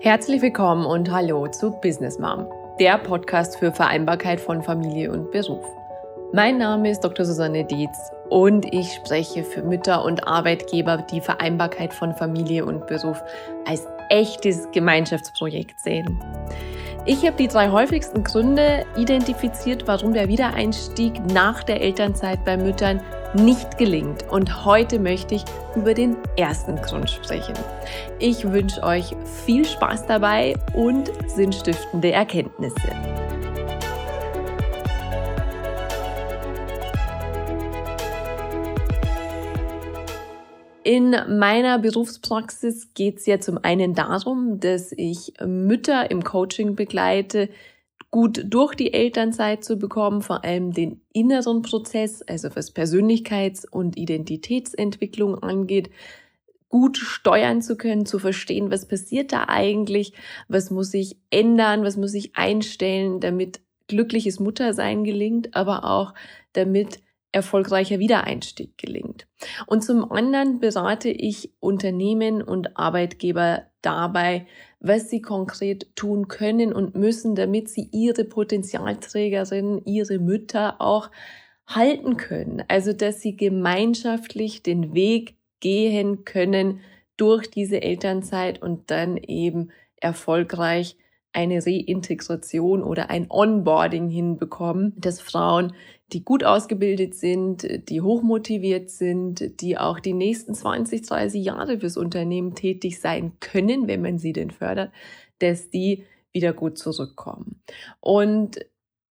Herzlich willkommen und hallo zu Business Mom, der Podcast für Vereinbarkeit von Familie und Beruf. Mein Name ist Dr. Susanne Dietz und ich spreche für Mütter und Arbeitgeber, die Vereinbarkeit von Familie und Beruf als echtes Gemeinschaftsprojekt sehen. Ich habe die drei häufigsten Gründe identifiziert, warum der Wiedereinstieg nach der Elternzeit bei Müttern nicht gelingt. Und heute möchte ich über den ersten Grund sprechen. Ich wünsche euch viel Spaß dabei und sinnstiftende Erkenntnisse. In meiner Berufspraxis geht es ja zum einen darum, dass ich Mütter im Coaching begleite, gut durch die Elternzeit zu bekommen, vor allem den inneren Prozess, also was Persönlichkeits- und Identitätsentwicklung angeht, gut steuern zu können, zu verstehen, was passiert da eigentlich, was muss ich ändern, was muss ich einstellen, damit glückliches Muttersein gelingt, aber auch damit erfolgreicher Wiedereinstieg gelingt. Und zum anderen berate ich Unternehmen und Arbeitgeber dabei, was sie konkret tun können und müssen, damit sie ihre Potenzialträgerinnen, ihre Mütter auch halten können. Also, dass sie gemeinschaftlich den Weg gehen können durch diese Elternzeit und dann eben erfolgreich eine Reintegration oder ein Onboarding hinbekommen, dass Frauen, die gut ausgebildet sind, die hochmotiviert sind, die auch die nächsten 20, 30 Jahre fürs Unternehmen tätig sein können, wenn man sie denn fördert, dass die wieder gut zurückkommen. Und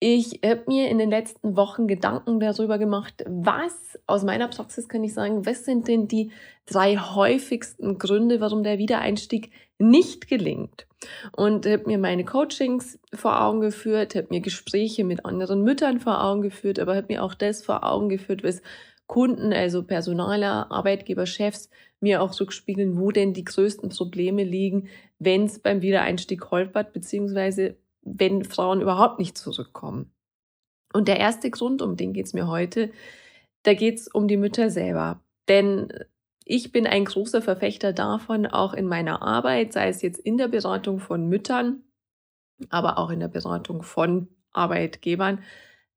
ich habe mir in den letzten Wochen Gedanken darüber gemacht, was aus meiner Praxis kann ich sagen, was sind denn die drei häufigsten Gründe, warum der Wiedereinstieg nicht gelingt. Und habe mir meine Coachings vor Augen geführt, habe mir Gespräche mit anderen Müttern vor Augen geführt, aber habe mir auch das vor Augen geführt, was Kunden, also Personaler, Arbeitgeber, Chefs mir auch rückspiegeln, wo denn die größten Probleme liegen, wenn es beim Wiedereinstieg holpert, beziehungsweise wenn Frauen überhaupt nicht zurückkommen. Und der erste Grund, um den geht es mir heute, da geht es um die Mütter selber. Denn ich bin ein großer Verfechter davon, auch in meiner Arbeit, sei es jetzt in der Beratung von Müttern, aber auch in der Beratung von Arbeitgebern,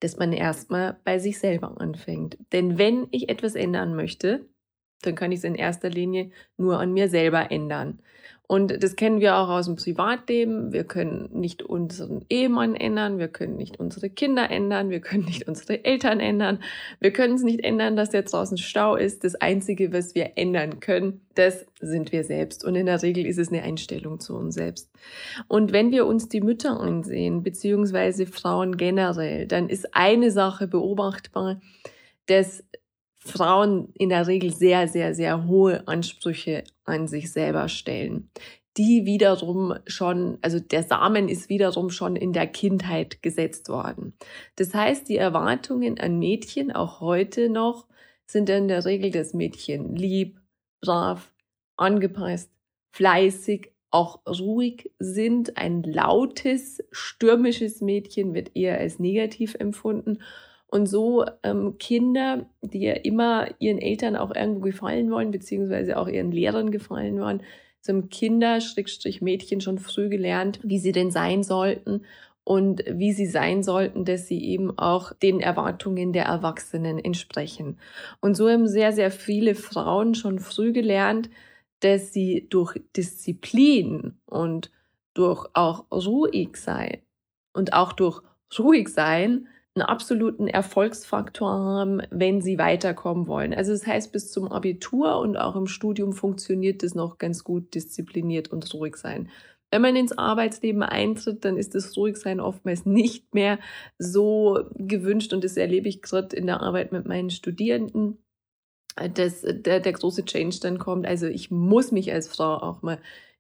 dass man erstmal bei sich selber anfängt. Denn wenn ich etwas ändern möchte, dann kann ich es in erster Linie nur an mir selber ändern. Und das kennen wir auch aus dem Privatleben. Wir können nicht unseren Ehemann ändern, wir können nicht unsere Kinder ändern, wir können nicht unsere Eltern ändern, wir können es nicht ändern, dass jetzt draußen Stau ist. Das Einzige, was wir ändern können, das sind wir selbst. Und in der Regel ist es eine Einstellung zu uns selbst. Und wenn wir uns die Mütter ansehen, beziehungsweise Frauen generell, dann ist eine Sache beobachtbar, dass Frauen in der Regel sehr, sehr, sehr hohe Ansprüche an sich selber stellen. Die wiederum schon, also der Samen ist wiederum schon in der Kindheit gesetzt worden. Das heißt, die Erwartungen an Mädchen auch heute noch sind in der Regel das Mädchen lieb, brav, angepasst, fleißig, auch ruhig sind. Ein lautes, stürmisches Mädchen wird eher als negativ empfunden und so ähm, Kinder, die ja immer ihren Eltern auch irgendwo gefallen wollen, beziehungsweise auch ihren Lehrern gefallen wollen, zum Kinder, Schrägstrich Mädchen schon früh gelernt, wie sie denn sein sollten und wie sie sein sollten, dass sie eben auch den Erwartungen der Erwachsenen entsprechen. Und so haben sehr, sehr viele Frauen schon früh gelernt, dass sie durch Disziplin und durch auch ruhig sein und auch durch ruhig sein einen absoluten Erfolgsfaktor haben, wenn sie weiterkommen wollen. Also das heißt, bis zum Abitur und auch im Studium funktioniert das noch ganz gut, diszipliniert und ruhig sein. Wenn man ins Arbeitsleben eintritt, dann ist das Ruhigsein oftmals nicht mehr so gewünscht und das erlebe ich gerade in der Arbeit mit meinen Studierenden, dass der, der große Change dann kommt. Also ich muss mich als Frau auch mal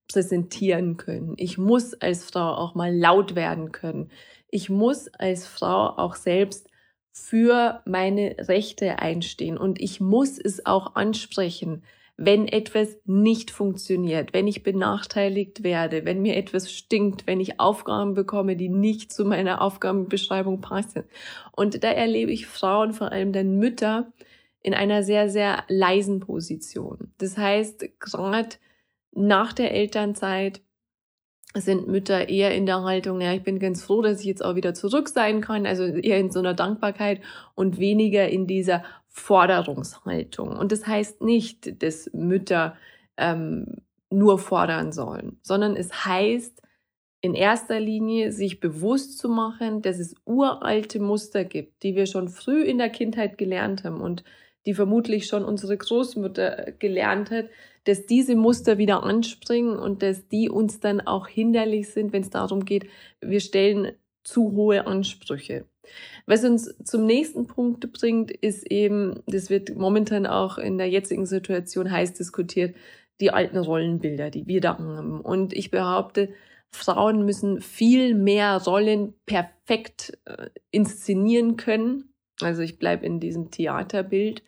präsentieren können. Ich muss als Frau auch mal laut werden können ich muss als Frau auch selbst für meine Rechte einstehen und ich muss es auch ansprechen, wenn etwas nicht funktioniert, wenn ich benachteiligt werde, wenn mir etwas stinkt, wenn ich Aufgaben bekomme, die nicht zu meiner Aufgabenbeschreibung passen. Und da erlebe ich Frauen, vor allem dann Mütter, in einer sehr, sehr leisen Position. Das heißt, gerade nach der Elternzeit sind Mütter eher in der Haltung, ja, ich bin ganz froh, dass ich jetzt auch wieder zurück sein kann, also eher in so einer Dankbarkeit und weniger in dieser Forderungshaltung. Und das heißt nicht, dass Mütter ähm, nur fordern sollen, sondern es heißt in erster Linie sich bewusst zu machen, dass es uralte Muster gibt, die wir schon früh in der Kindheit gelernt haben und die vermutlich schon unsere Großmutter gelernt hat, dass diese Muster wieder anspringen und dass die uns dann auch hinderlich sind, wenn es darum geht, wir stellen zu hohe Ansprüche. Was uns zum nächsten Punkt bringt, ist eben, das wird momentan auch in der jetzigen Situation heiß diskutiert, die alten Rollenbilder, die wir da haben. Und ich behaupte, Frauen müssen viel mehr Rollen perfekt äh, inszenieren können. Also ich bleibe in diesem Theaterbild,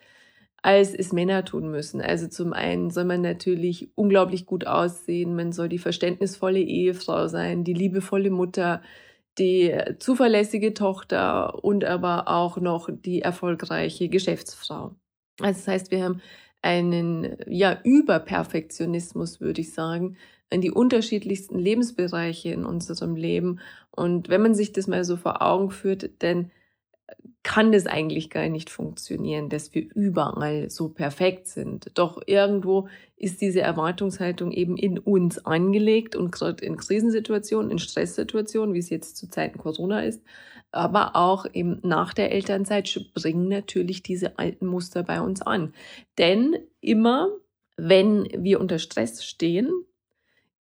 als es Männer tun müssen. Also zum einen soll man natürlich unglaublich gut aussehen, man soll die verständnisvolle Ehefrau sein, die liebevolle Mutter, die zuverlässige Tochter und aber auch noch die erfolgreiche Geschäftsfrau. Also das heißt, wir haben einen ja Überperfektionismus, würde ich sagen, in die unterschiedlichsten Lebensbereiche in unserem Leben. Und wenn man sich das mal so vor Augen führt, dann kann das eigentlich gar nicht funktionieren, dass wir überall so perfekt sind. Doch irgendwo ist diese Erwartungshaltung eben in uns angelegt und gerade in Krisensituationen, in Stresssituationen, wie es jetzt zu Zeiten Corona ist, aber auch eben nach der Elternzeit springen natürlich diese alten Muster bei uns an. Denn immer, wenn wir unter Stress stehen,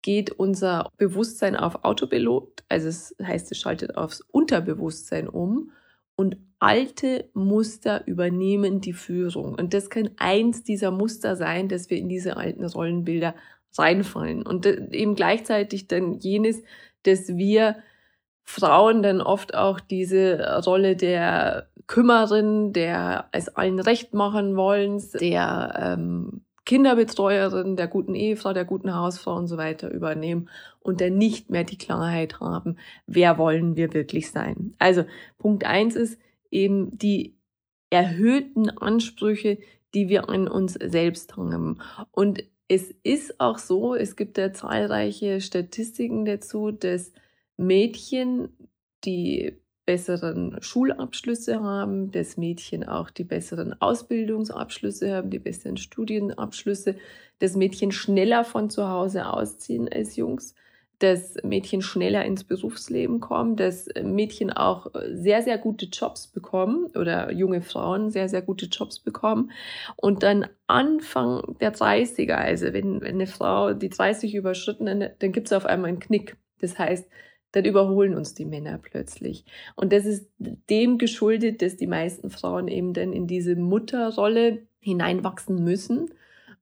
geht unser Bewusstsein auf Autopilot, also es heißt, es schaltet aufs Unterbewusstsein um und alte Muster übernehmen die Führung. Und das kann eins dieser Muster sein, dass wir in diese alten Rollenbilder reinfallen. Und eben gleichzeitig dann jenes, dass wir Frauen dann oft auch diese Rolle der Kümmerin, der es allen recht machen wollens, der ähm, Kinderbetreuerin, der guten Ehefrau, der guten Hausfrau und so weiter übernehmen und dann nicht mehr die Klarheit haben, wer wollen wir wirklich sein. Also Punkt eins ist eben die erhöhten Ansprüche, die wir an uns selbst haben. Und es ist auch so, es gibt ja zahlreiche Statistiken dazu, dass Mädchen, die besseren Schulabschlüsse haben, dass Mädchen auch die besseren Ausbildungsabschlüsse haben, die besseren Studienabschlüsse, dass Mädchen schneller von zu Hause ausziehen als Jungs, dass Mädchen schneller ins Berufsleben kommen, dass Mädchen auch sehr, sehr gute Jobs bekommen oder junge Frauen sehr, sehr gute Jobs bekommen. Und dann Anfang der 30er, also wenn, wenn eine Frau die 30 überschritten, dann, dann gibt es auf einmal einen Knick. Das heißt, dann überholen uns die Männer plötzlich. Und das ist dem geschuldet, dass die meisten Frauen eben dann in diese Mutterrolle hineinwachsen müssen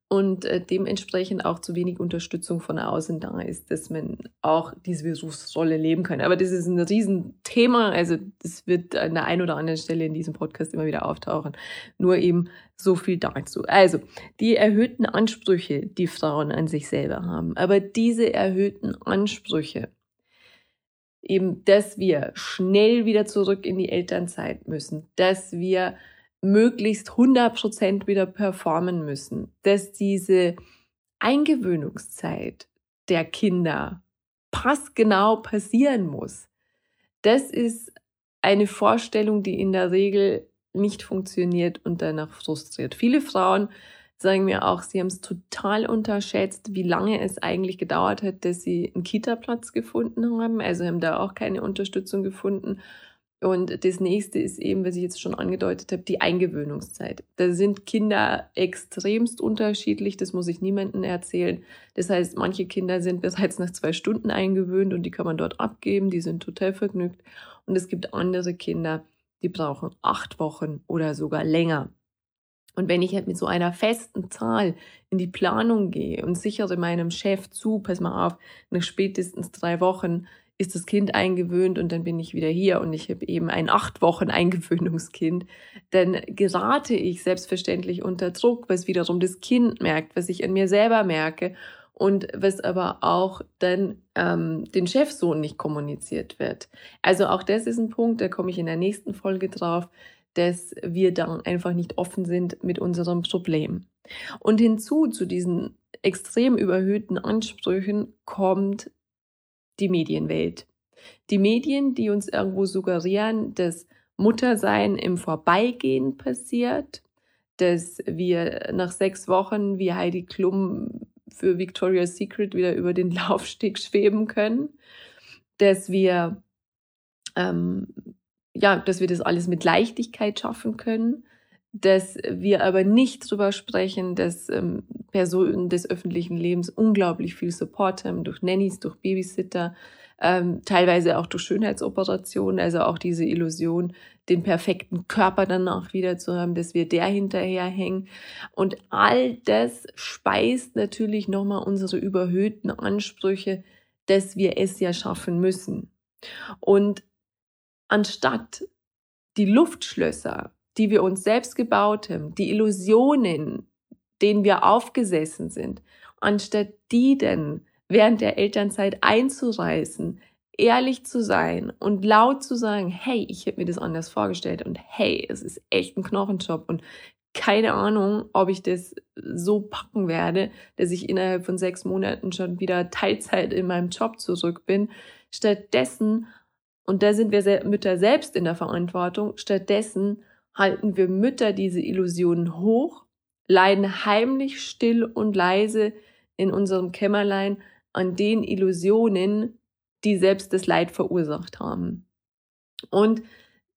und äh, dementsprechend auch zu wenig Unterstützung von außen da ist, dass man auch diese Berufsrolle leben kann. Aber das ist ein Riesenthema, also das wird an der einen oder anderen Stelle in diesem Podcast immer wieder auftauchen. Nur eben so viel dazu. Also die erhöhten Ansprüche, die Frauen an sich selber haben, aber diese erhöhten Ansprüche eben, dass wir schnell wieder zurück in die Elternzeit müssen, dass wir möglichst 100% wieder performen müssen, dass diese Eingewöhnungszeit der Kinder passgenau passieren muss. Das ist eine Vorstellung, die in der Regel nicht funktioniert und danach frustriert. Viele Frauen sagen mir auch, sie haben es total unterschätzt, wie lange es eigentlich gedauert hat, dass sie einen Kita-Platz gefunden haben. Also haben da auch keine Unterstützung gefunden. Und das nächste ist eben, was ich jetzt schon angedeutet habe, die Eingewöhnungszeit. Da sind Kinder extremst unterschiedlich, das muss ich niemandem erzählen. Das heißt, manche Kinder sind bereits nach zwei Stunden eingewöhnt und die kann man dort abgeben, die sind total vergnügt. Und es gibt andere Kinder, die brauchen acht Wochen oder sogar länger. Und wenn ich halt mit so einer festen Zahl in die Planung gehe und sichere meinem Chef zu, pass mal auf, nach spätestens drei Wochen ist das Kind eingewöhnt und dann bin ich wieder hier und ich habe eben ein acht Wochen Eingewöhnungskind, dann gerate ich selbstverständlich unter Druck, was wiederum das Kind merkt, was ich an mir selber merke und was aber auch dann ähm, den Chef so nicht kommuniziert wird. Also auch das ist ein Punkt, da komme ich in der nächsten Folge drauf dass wir dann einfach nicht offen sind mit unserem Problem. Und hinzu zu diesen extrem überhöhten Ansprüchen kommt die Medienwelt. Die Medien, die uns irgendwo suggerieren, dass Muttersein im Vorbeigehen passiert, dass wir nach sechs Wochen wie Heidi Klum für Victoria's Secret wieder über den Laufsteg schweben können, dass wir ähm, ja, dass wir das alles mit Leichtigkeit schaffen können, dass wir aber nicht drüber sprechen, dass ähm, Personen des öffentlichen Lebens unglaublich viel Support haben durch Nannies, durch Babysitter, ähm, teilweise auch durch Schönheitsoperationen, also auch diese Illusion, den perfekten Körper danach wieder zu haben, dass wir der hinterherhängen. Und all das speist natürlich nochmal unsere überhöhten Ansprüche, dass wir es ja schaffen müssen. Und anstatt die Luftschlösser, die wir uns selbst gebaut haben, die Illusionen, denen wir aufgesessen sind, anstatt die denn während der Elternzeit einzureißen, ehrlich zu sein und laut zu sagen, hey, ich hätte mir das anders vorgestellt und hey, es ist echt ein Knochenjob und keine Ahnung, ob ich das so packen werde, dass ich innerhalb von sechs Monaten schon wieder Teilzeit in meinem Job zurück bin. Stattdessen, und da sind wir Mütter selbst in der Verantwortung, stattdessen halten wir Mütter diese Illusionen hoch, leiden heimlich still und leise in unserem Kämmerlein an den Illusionen, die selbst das Leid verursacht haben. Und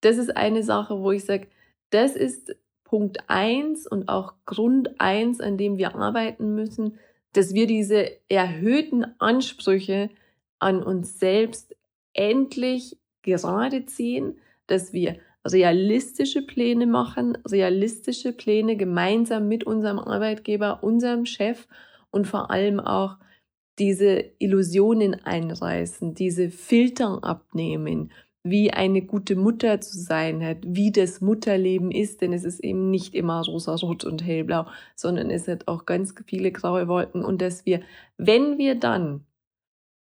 das ist eine Sache, wo ich sage, das ist Punkt eins und auch Grund eins, an dem wir arbeiten müssen, dass wir diese erhöhten Ansprüche an uns selbst endlich gerade ziehen, dass wir realistische Pläne machen, realistische Pläne gemeinsam mit unserem Arbeitgeber, unserem Chef und vor allem auch diese Illusionen einreißen, diese Filter abnehmen, wie eine gute Mutter zu sein hat, wie das Mutterleben ist, denn es ist eben nicht immer rosa, rot und hellblau, sondern es hat auch ganz viele graue Wolken und dass wir, wenn wir dann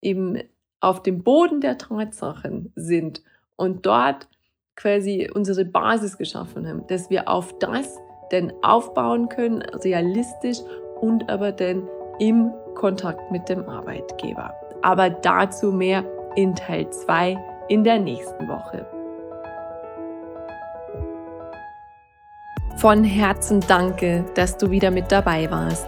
eben auf dem Boden der Tatsachen sind und dort quasi unsere Basis geschaffen haben, dass wir auf das denn aufbauen können, realistisch und aber dann im Kontakt mit dem Arbeitgeber. Aber dazu mehr in Teil 2 in der nächsten Woche. Von Herzen danke, dass du wieder mit dabei warst.